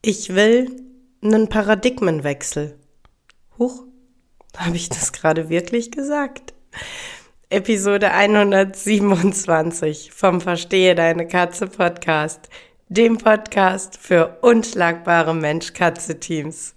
Ich will einen Paradigmenwechsel. Huch, habe ich das gerade wirklich gesagt? Episode 127 vom Verstehe deine Katze Podcast, dem Podcast für unschlagbare Mensch-Katze-Teams.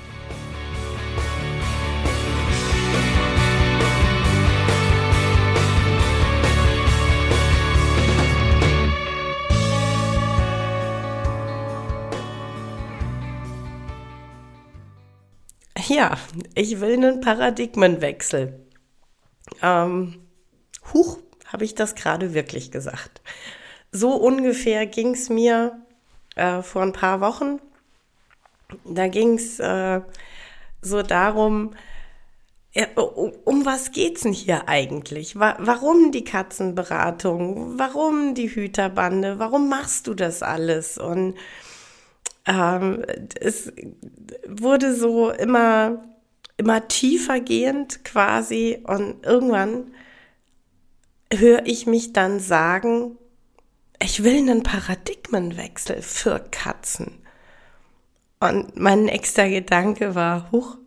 Ja, ich will einen Paradigmenwechsel. Ähm, huch, habe ich das gerade wirklich gesagt. So ungefähr ging es mir äh, vor ein paar Wochen. Da ging es äh, so darum, ja, um, um, was geht's denn hier eigentlich? Wa warum die Katzenberatung? Warum die Hüterbande? Warum machst du das alles? Und ähm, es wurde so immer, immer tiefer gehend quasi und irgendwann höre ich mich dann sagen, ich will einen Paradigmenwechsel für Katzen. Und mein nächster Gedanke war, huch,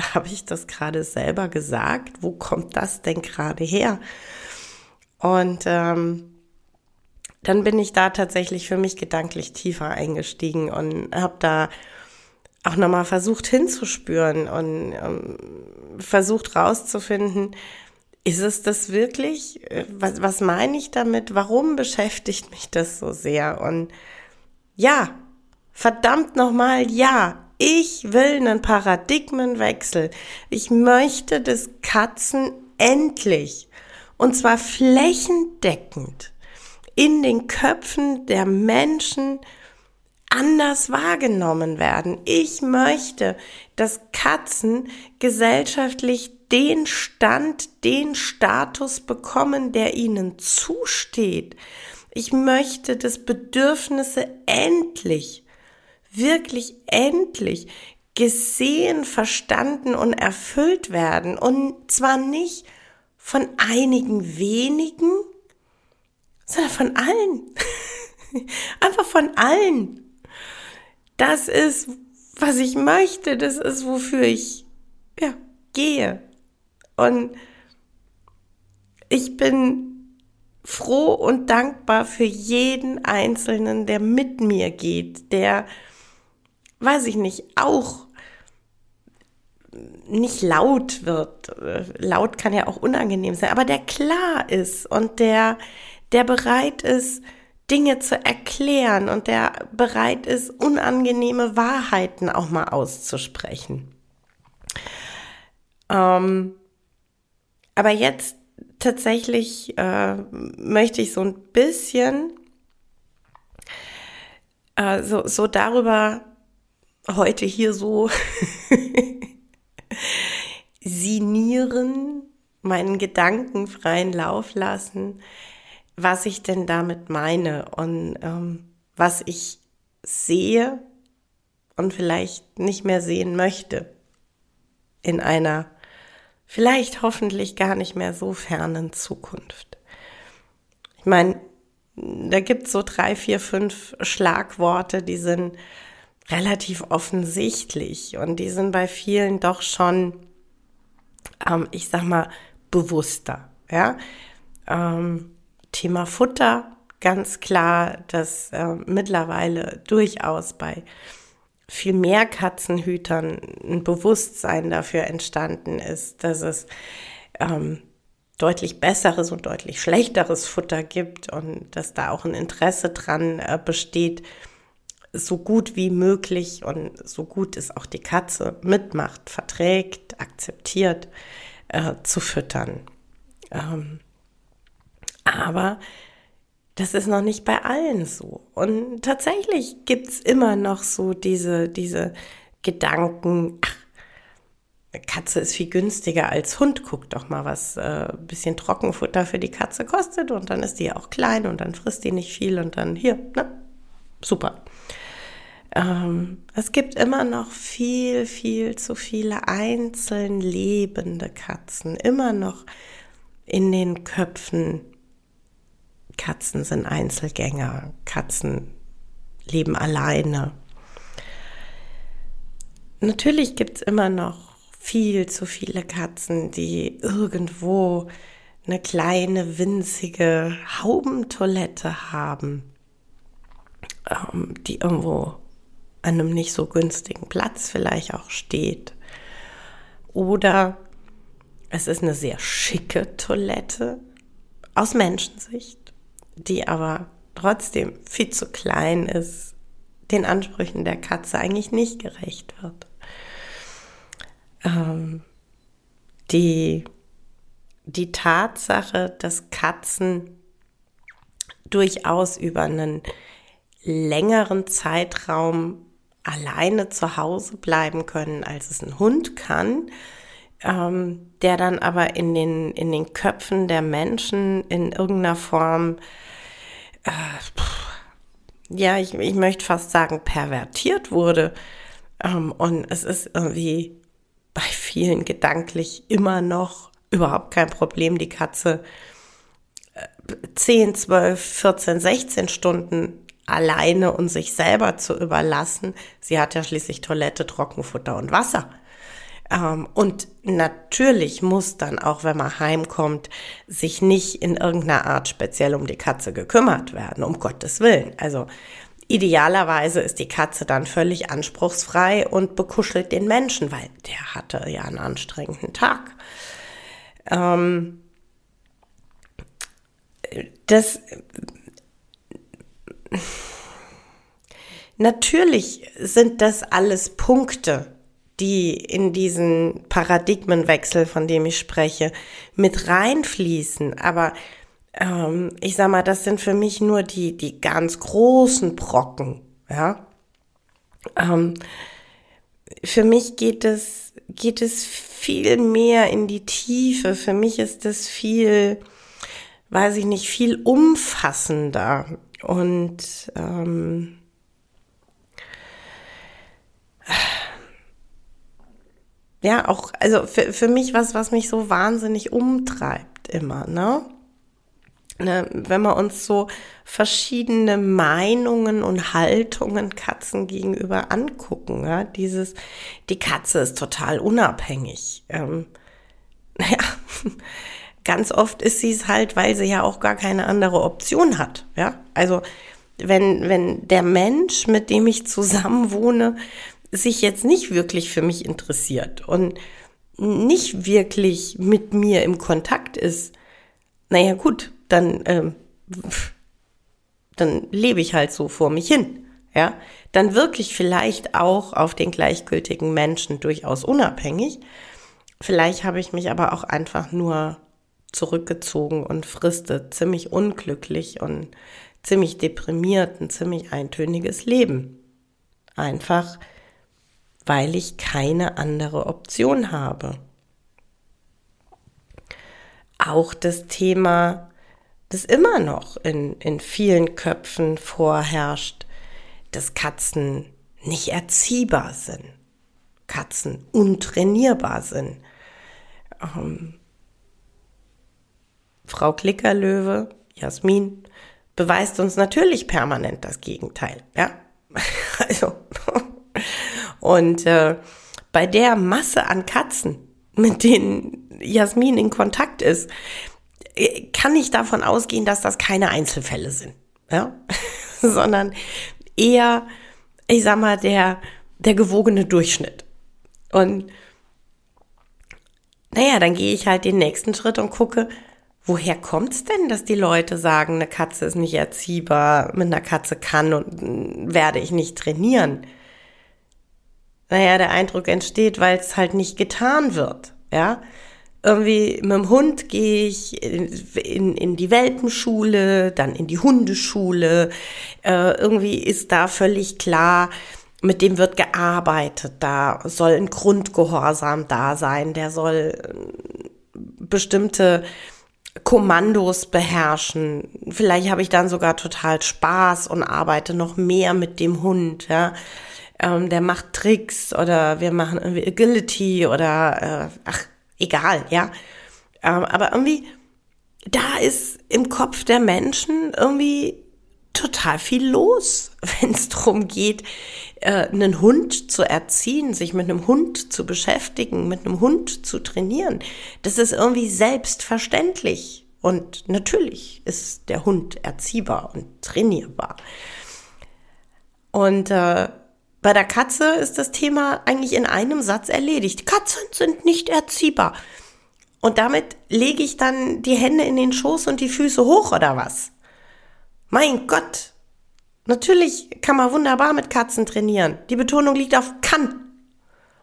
habe ich das gerade selber gesagt? Wo kommt das denn gerade her? Und ähm, dann bin ich da tatsächlich für mich gedanklich tiefer eingestiegen und habe da auch nochmal versucht hinzuspüren und ähm, versucht rauszufinden, ist es das wirklich? Was, was meine ich damit? Warum beschäftigt mich das so sehr? Und ja, verdammt nochmal, ja, ich will einen Paradigmenwechsel. Ich möchte, dass Katzen endlich, und zwar flächendeckend, in den Köpfen der Menschen anders wahrgenommen werden. Ich möchte, dass Katzen gesellschaftlich den Stand, den Status bekommen, der ihnen zusteht. Ich möchte, dass Bedürfnisse endlich, wirklich endlich gesehen, verstanden und erfüllt werden. Und zwar nicht von einigen wenigen, sondern von allen. Einfach von allen. Das ist, was ich möchte. Das ist, wofür ich ja, gehe. Und ich bin froh und dankbar für jeden Einzelnen, der mit mir geht, der, weiß ich nicht, auch nicht laut wird. Laut kann ja auch unangenehm sein, aber der klar ist und der, der bereit ist, Dinge zu erklären und der bereit ist, unangenehme Wahrheiten auch mal auszusprechen. Ähm, aber jetzt tatsächlich äh, möchte ich so ein bisschen äh, so, so darüber heute hier so sinieren, meinen Gedanken freien Lauf lassen, was ich denn damit meine und ähm, was ich sehe und vielleicht nicht mehr sehen möchte in einer vielleicht hoffentlich gar nicht mehr so fernen Zukunft. Ich meine, da gibt es so drei, vier, fünf Schlagworte, die sind relativ offensichtlich und die sind bei vielen doch schon, ähm, ich sag mal, bewusster. Ja, ähm, Thema Futter, ganz klar, dass äh, mittlerweile durchaus bei viel mehr Katzenhütern ein Bewusstsein dafür entstanden ist, dass es ähm, deutlich besseres und deutlich schlechteres Futter gibt und dass da auch ein Interesse dran äh, besteht, so gut wie möglich und so gut es auch die Katze mitmacht, verträgt, akzeptiert, äh, zu füttern. Ähm, aber das ist noch nicht bei allen so. Und tatsächlich gibt es immer noch so diese, diese Gedanken, ach, Katze ist viel günstiger als Hund. Guck doch mal, was äh, bisschen Trockenfutter für die Katze kostet. Und dann ist die ja auch klein und dann frisst die nicht viel und dann hier, ne? Super. Ähm, es gibt immer noch viel, viel zu viele einzeln lebende Katzen. Immer noch in den Köpfen. Katzen sind Einzelgänger. Katzen leben alleine. Natürlich gibt es immer noch viel zu viele Katzen, die irgendwo eine kleine, winzige Haubentoilette haben, ähm, die irgendwo an einem nicht so günstigen Platz vielleicht auch steht. Oder es ist eine sehr schicke Toilette aus Menschensicht, die aber trotzdem viel zu klein ist, den Ansprüchen der Katze eigentlich nicht gerecht wird. Ähm, die, die Tatsache, dass Katzen durchaus über einen längeren Zeitraum alleine zu Hause bleiben können, als es ein Hund kann, ähm, der dann aber in den, in den Köpfen der Menschen in irgendeiner Form, äh, ja, ich, ich möchte fast sagen, pervertiert wurde. Ähm, und es ist irgendwie bei vielen gedanklich immer noch überhaupt kein Problem, die Katze 10, 12, 14, 16 Stunden alleine und sich selber zu überlassen. Sie hat ja schließlich Toilette, Trockenfutter und Wasser. Ähm, und natürlich muss dann auch, wenn man heimkommt, sich nicht in irgendeiner Art speziell um die Katze gekümmert werden, um Gottes Willen. Also idealerweise ist die Katze dann völlig anspruchsfrei und bekuschelt den Menschen, weil der hatte ja einen anstrengenden Tag. Ähm, das Natürlich sind das alles Punkte, die in diesen Paradigmenwechsel, von dem ich spreche, mit reinfließen. Aber ähm, ich sag mal, das sind für mich nur die, die ganz großen Brocken. Ja. Ähm, für mich geht es, geht es viel mehr in die Tiefe. Für mich ist es viel, weiß ich nicht, viel umfassender. Und ähm, ja, auch, also für, für mich was, was mich so wahnsinnig umtreibt immer, ne? ne? Wenn wir uns so verschiedene Meinungen und Haltungen Katzen gegenüber angucken, ja, dieses, die Katze ist total unabhängig. Ähm, naja, ganz oft ist sie es halt, weil sie ja auch gar keine andere Option hat. Ja, also wenn, wenn der Mensch, mit dem ich zusammen wohne, sich jetzt nicht wirklich für mich interessiert und nicht wirklich mit mir im Kontakt ist, naja gut, dann, ähm, dann lebe ich halt so vor mich hin. Ja, dann wirklich vielleicht auch auf den gleichgültigen Menschen durchaus unabhängig. Vielleicht habe ich mich aber auch einfach nur zurückgezogen und friste ziemlich unglücklich und ziemlich deprimiert, ein ziemlich eintöniges Leben. Einfach, weil ich keine andere Option habe. Auch das Thema, das immer noch in, in vielen Köpfen vorherrscht, dass Katzen nicht erziehbar sind, Katzen untrainierbar sind. Ähm, Frau Klickerlöwe, Jasmin, beweist uns natürlich permanent das Gegenteil. Ja, also und äh, bei der Masse an Katzen, mit denen Jasmin in Kontakt ist, äh, kann ich davon ausgehen, dass das keine Einzelfälle sind, ja, sondern eher, ich sag mal, der der gewogene Durchschnitt. Und naja, dann gehe ich halt den nächsten Schritt und gucke, woher kommt's denn, dass die Leute sagen, eine Katze ist nicht erziehbar, mit einer Katze kann und werde ich nicht trainieren? Naja, der Eindruck entsteht, weil es halt nicht getan wird, ja. Irgendwie mit dem Hund gehe ich in, in, die Welpenschule, dann in die Hundeschule. Äh, irgendwie ist da völlig klar, mit dem wird gearbeitet. Da soll ein Grundgehorsam da sein. Der soll äh, bestimmte Kommandos beherrschen. Vielleicht habe ich dann sogar total Spaß und arbeite noch mehr mit dem Hund, ja. Ähm, der macht Tricks oder wir machen irgendwie Agility oder äh, ach, egal, ja. Ähm, aber irgendwie, da ist im Kopf der Menschen irgendwie total viel los, wenn es darum geht, äh, einen Hund zu erziehen, sich mit einem Hund zu beschäftigen, mit einem Hund zu trainieren. Das ist irgendwie selbstverständlich. Und natürlich ist der Hund erziehbar und trainierbar. Und äh, bei der Katze ist das Thema eigentlich in einem Satz erledigt. Katzen sind nicht erziehbar. Und damit lege ich dann die Hände in den Schoß und die Füße hoch oder was? Mein Gott, natürlich kann man wunderbar mit Katzen trainieren. Die Betonung liegt auf kann.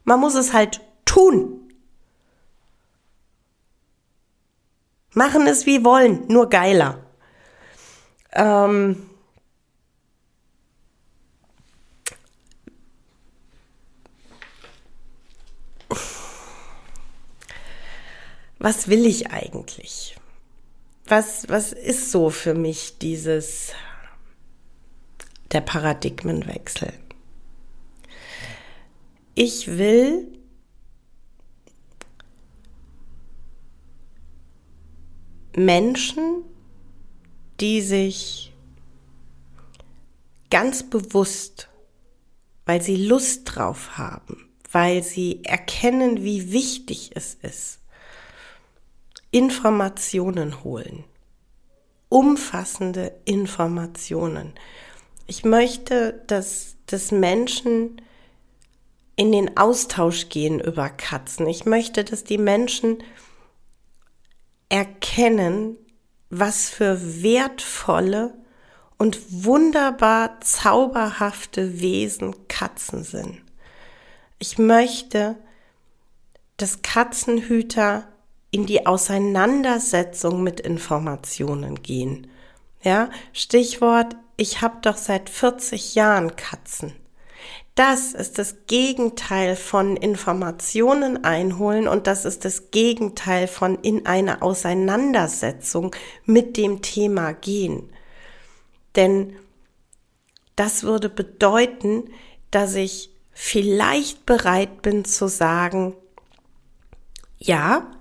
Man muss es halt tun. Machen es wie wollen, nur geiler. Ähm was will ich eigentlich? was, was ist so für mich dieses, der Paradigmenwechsel? Ich will Menschen, die sich ganz bewusst, weil sie Lust drauf haben, weil sie erkennen, wie wichtig es ist, Informationen holen. Umfassende Informationen. Ich möchte, dass, dass Menschen in den Austausch gehen über Katzen. Ich möchte, dass die Menschen erkennen, was für wertvolle und wunderbar zauberhafte Wesen Katzen sind. Ich möchte, dass Katzenhüter in die Auseinandersetzung mit Informationen gehen. Ja, Stichwort, ich habe doch seit 40 Jahren Katzen. Das ist das Gegenteil von Informationen einholen und das ist das Gegenteil von in eine Auseinandersetzung mit dem Thema gehen. Denn das würde bedeuten, dass ich vielleicht bereit bin zu sagen, ja,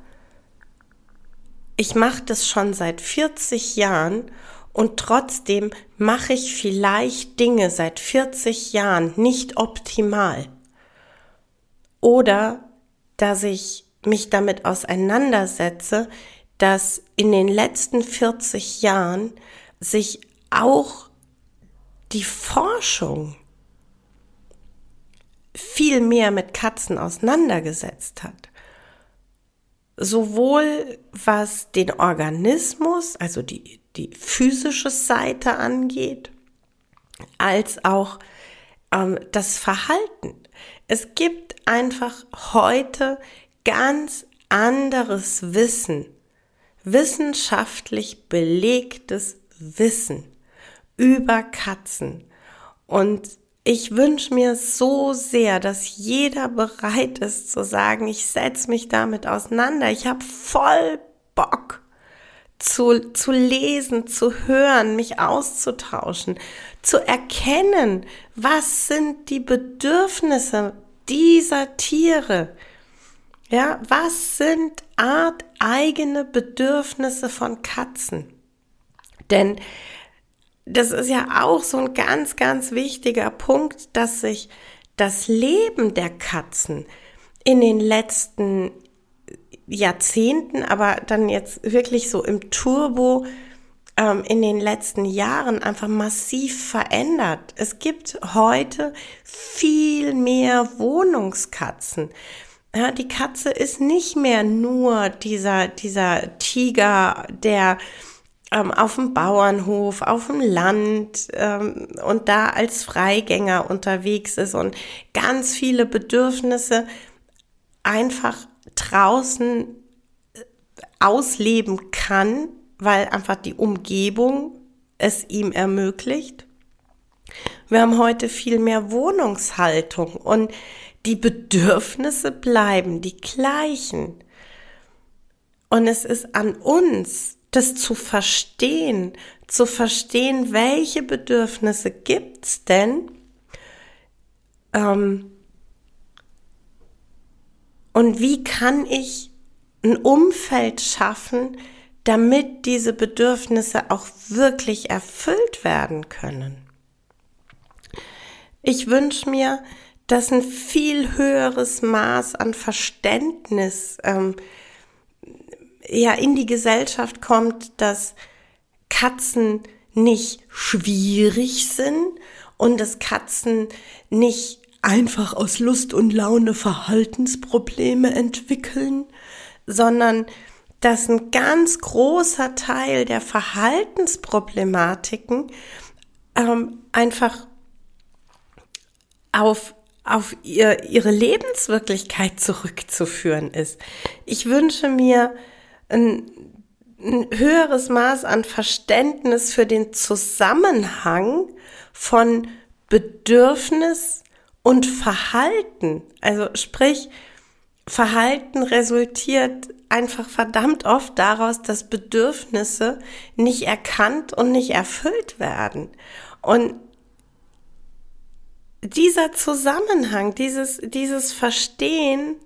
ich mache das schon seit 40 Jahren und trotzdem mache ich vielleicht Dinge seit 40 Jahren nicht optimal. Oder dass ich mich damit auseinandersetze, dass in den letzten 40 Jahren sich auch die Forschung viel mehr mit Katzen auseinandergesetzt hat sowohl was den Organismus, also die, die physische Seite angeht, als auch ähm, das Verhalten. Es gibt einfach heute ganz anderes Wissen, wissenschaftlich belegtes Wissen über Katzen. Und ich wünsche mir so sehr, dass jeder bereit ist zu sagen, ich setze mich damit auseinander. Ich habe voll Bock zu, zu lesen, zu hören, mich auszutauschen, zu erkennen, was sind die Bedürfnisse dieser Tiere. Ja, was sind arteigene Bedürfnisse von Katzen? Denn das ist ja auch so ein ganz, ganz wichtiger Punkt, dass sich das Leben der Katzen in den letzten Jahrzehnten, aber dann jetzt wirklich so im Turbo ähm, in den letzten Jahren einfach massiv verändert. Es gibt heute viel mehr Wohnungskatzen. Ja, die Katze ist nicht mehr nur dieser, dieser Tiger, der ähm, auf dem Bauernhof, auf dem Land ähm, und da als Freigänger unterwegs ist und ganz viele Bedürfnisse einfach draußen äh, ausleben kann, weil einfach die Umgebung es ihm ermöglicht. Wir haben heute viel mehr Wohnungshaltung und die Bedürfnisse bleiben die gleichen. Und es ist an uns, das zu verstehen, zu verstehen, welche Bedürfnisse gibt's denn ähm, und wie kann ich ein Umfeld schaffen, damit diese Bedürfnisse auch wirklich erfüllt werden können. Ich wünsche mir, dass ein viel höheres Maß an Verständnis ähm, ja in die Gesellschaft kommt, dass Katzen nicht schwierig sind und dass Katzen nicht einfach aus Lust und Laune Verhaltensprobleme entwickeln, sondern dass ein ganz großer Teil der Verhaltensproblematiken ähm, einfach auf, auf ihr, ihre Lebenswirklichkeit zurückzuführen ist. Ich wünsche mir ein, ein höheres Maß an Verständnis für den Zusammenhang von Bedürfnis und Verhalten. Also sprich, Verhalten resultiert einfach verdammt oft daraus, dass Bedürfnisse nicht erkannt und nicht erfüllt werden. Und dieser Zusammenhang, dieses, dieses Verstehen,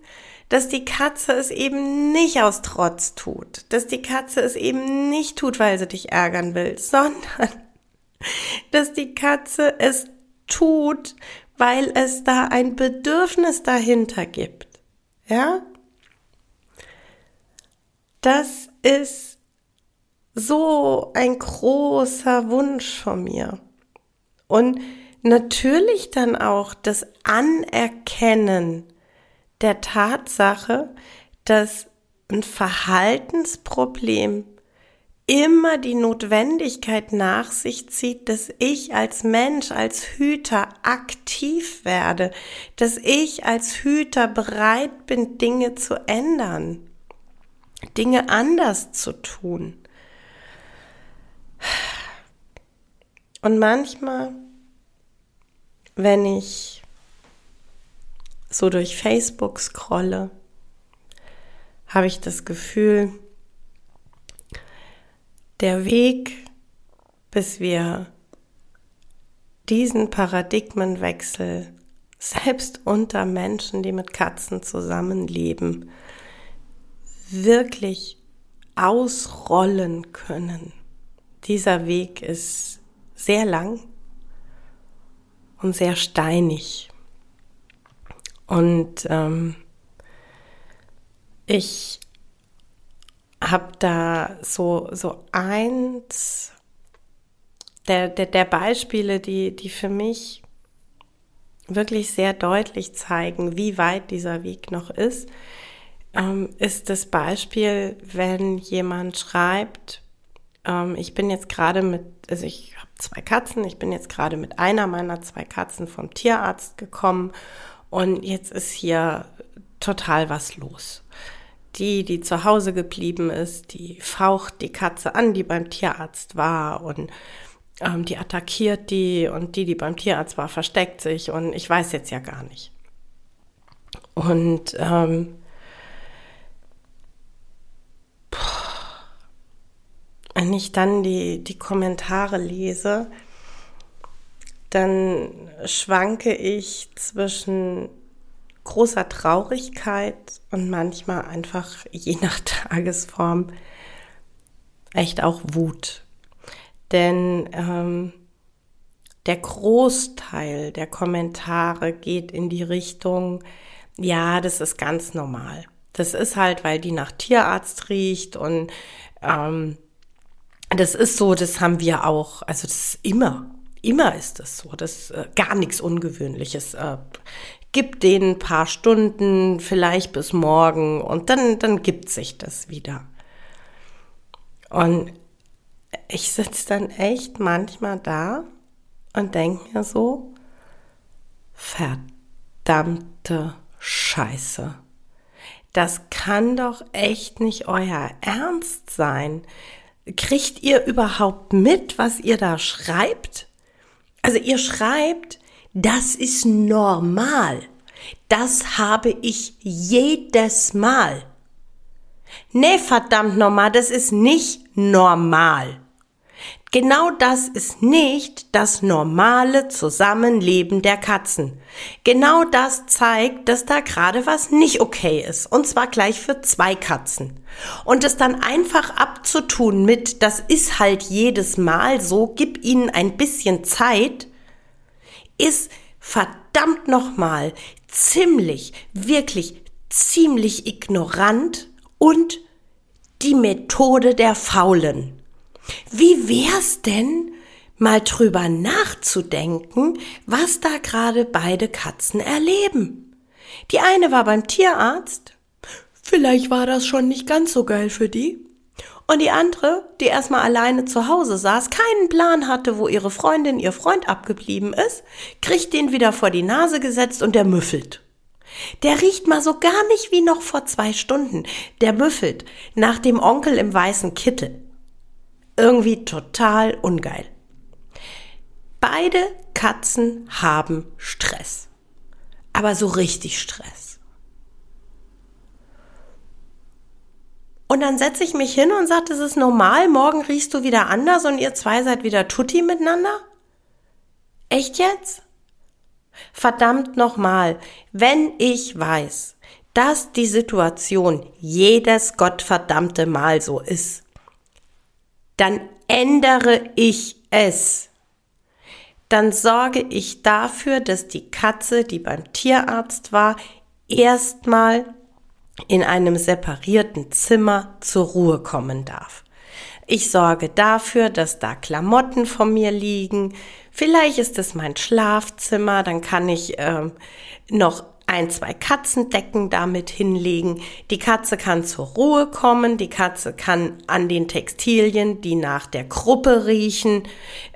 dass die Katze es eben nicht aus Trotz tut, dass die Katze es eben nicht tut, weil sie dich ärgern will, sondern dass die Katze es tut, weil es da ein Bedürfnis dahinter gibt. Ja? Das ist so ein großer Wunsch von mir. Und natürlich dann auch das Anerkennen der Tatsache, dass ein Verhaltensproblem immer die Notwendigkeit nach sich zieht, dass ich als Mensch, als Hüter aktiv werde, dass ich als Hüter bereit bin, Dinge zu ändern. Dinge anders zu tun. Und manchmal, wenn ich so durch Facebook scrolle, habe ich das Gefühl, der Weg, bis wir diesen Paradigmenwechsel selbst unter Menschen, die mit Katzen zusammenleben, wirklich ausrollen können. Dieser Weg ist sehr lang und sehr steinig. Und ähm, ich habe da so, so eins der, der, der Beispiele, die, die für mich wirklich sehr deutlich zeigen, wie weit dieser Weg noch ist, ähm, ist das Beispiel, wenn jemand schreibt, ähm, ich bin jetzt gerade mit, also ich habe zwei Katzen, ich bin jetzt gerade mit einer meiner zwei Katzen vom Tierarzt gekommen und jetzt ist hier total was los. Die, die zu Hause geblieben ist, die faucht die Katze an, die beim Tierarzt war und ähm, die attackiert die und die, die beim Tierarzt war, versteckt sich und ich weiß jetzt ja gar nicht. Und ähm, wenn ich dann die, die Kommentare lese, dann schwanke ich zwischen großer Traurigkeit und manchmal einfach je nach Tagesform echt auch Wut. Denn ähm, der Großteil der Kommentare geht in die Richtung, ja, das ist ganz normal. Das ist halt, weil die nach Tierarzt riecht und ähm, das ist so, das haben wir auch, also das ist immer, immer ist das so, das ist äh, gar nichts Ungewöhnliches. Äh, gib denen ein paar Stunden, vielleicht bis morgen und dann, dann gibt sich das wieder. Und ich sitze dann echt manchmal da und denke mir so, verdammte Scheiße. Das kann doch echt nicht euer Ernst sein. Kriegt ihr überhaupt mit, was ihr da schreibt? Also ihr schreibt, das ist normal. Das habe ich jedes Mal. Nee, verdammt normal, das ist nicht normal. Genau das ist nicht das normale Zusammenleben der Katzen. Genau das zeigt, dass da gerade was nicht okay ist. Und zwar gleich für zwei Katzen. Und es dann einfach abzutun mit, das ist halt jedes Mal so, gib ihnen ein bisschen Zeit, ist verdammt nochmal ziemlich, wirklich ziemlich ignorant und die Methode der Faulen. Wie wär's denn, mal drüber nachzudenken, was da gerade beide Katzen erleben? Die eine war beim Tierarzt. Vielleicht war das schon nicht ganz so geil für die. Und die andere, die erstmal alleine zu Hause saß, keinen Plan hatte, wo ihre Freundin, ihr Freund abgeblieben ist, kriegt den wieder vor die Nase gesetzt und der müffelt. Der riecht mal so gar nicht wie noch vor zwei Stunden. Der müffelt nach dem Onkel im weißen Kittel. Irgendwie total ungeil. Beide Katzen haben Stress. Aber so richtig Stress. Und dann setze ich mich hin und sage, das ist normal, morgen riechst du wieder anders und ihr zwei seid wieder tutti miteinander? Echt jetzt? Verdammt nochmal, wenn ich weiß, dass die Situation jedes gottverdammte Mal so ist, dann ändere ich es. Dann sorge ich dafür, dass die Katze, die beim Tierarzt war, erstmal in einem separierten Zimmer zur Ruhe kommen darf. Ich sorge dafür, dass da Klamotten von mir liegen. Vielleicht ist es mein Schlafzimmer, dann kann ich ähm, noch ein, zwei Katzendecken damit hinlegen. Die Katze kann zur Ruhe kommen. Die Katze kann an den Textilien, die nach der Gruppe riechen,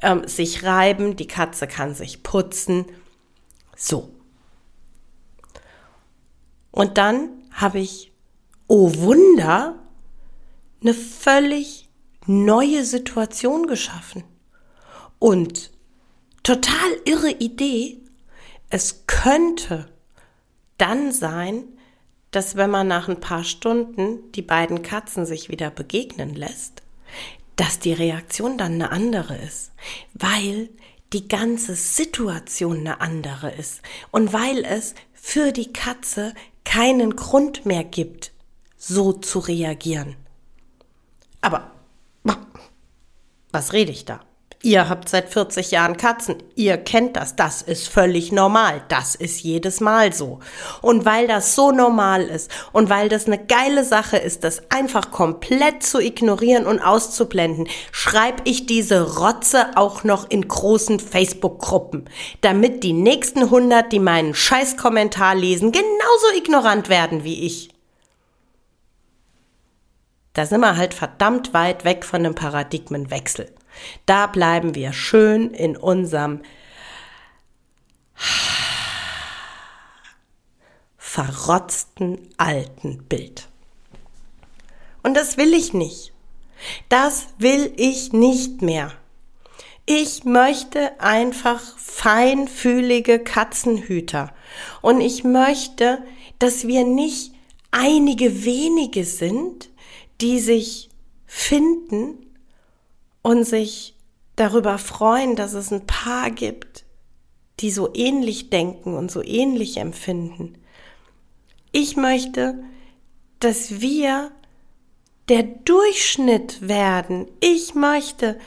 ähm, sich reiben. Die Katze kann sich putzen. So. Und dann habe ich, oh Wunder, eine völlig neue Situation geschaffen. Und total irre Idee. Es könnte dann sein, dass wenn man nach ein paar Stunden die beiden Katzen sich wieder begegnen lässt, dass die Reaktion dann eine andere ist, weil die ganze Situation eine andere ist und weil es für die Katze keinen Grund mehr gibt, so zu reagieren. Aber was rede ich da? Ihr habt seit 40 Jahren Katzen. Ihr kennt das. Das ist völlig normal. Das ist jedes Mal so. Und weil das so normal ist und weil das eine geile Sache ist, das einfach komplett zu ignorieren und auszublenden, schreibe ich diese Rotze auch noch in großen Facebook-Gruppen, damit die nächsten 100, die meinen Scheißkommentar lesen, genauso ignorant werden wie ich. Da sind wir halt verdammt weit weg von einem Paradigmenwechsel. Da bleiben wir schön in unserem verrotzten alten Bild. Und das will ich nicht. Das will ich nicht mehr. Ich möchte einfach feinfühlige Katzenhüter. Und ich möchte, dass wir nicht einige wenige sind, die sich finden und sich darüber freuen, dass es ein Paar gibt, die so ähnlich denken und so ähnlich empfinden. Ich möchte, dass wir der Durchschnitt werden. Ich möchte,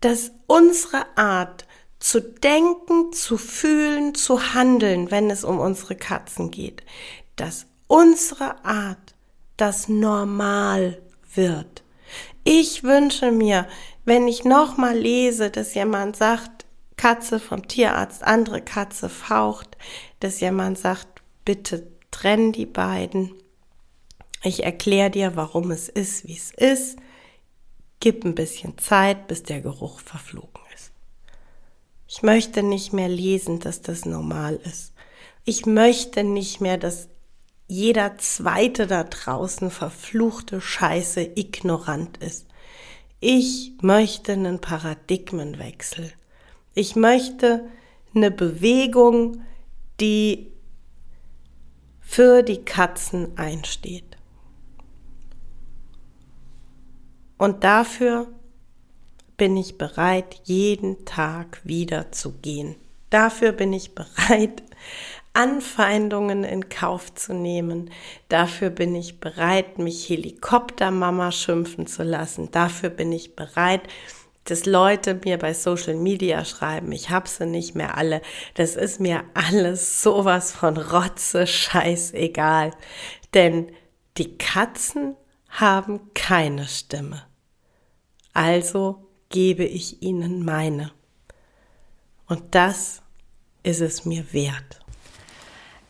dass unsere Art zu denken, zu fühlen, zu handeln, wenn es um unsere Katzen geht, dass unsere Art das Normal wird. Ich wünsche mir, wenn ich nochmal lese, dass jemand sagt, Katze vom Tierarzt, andere Katze faucht, dass jemand sagt, bitte trenn die beiden. Ich erkläre dir, warum es ist, wie es ist. Gib ein bisschen Zeit, bis der Geruch verflogen ist. Ich möchte nicht mehr lesen, dass das normal ist. Ich möchte nicht mehr, dass jeder zweite da draußen verfluchte Scheiße ignorant ist. Ich möchte einen Paradigmenwechsel. Ich möchte eine Bewegung, die für die Katzen einsteht. Und dafür bin ich bereit, jeden Tag wieder zu gehen. Dafür bin ich bereit, Anfeindungen in Kauf zu nehmen. Dafür bin ich bereit, mich Helikoptermama schimpfen zu lassen. Dafür bin ich bereit, dass Leute mir bei Social Media schreiben, ich hab sie nicht mehr alle. Das ist mir alles sowas von Rotze, scheißegal. Denn die Katzen haben keine Stimme. Also gebe ich ihnen meine. Und das ist es mir wert.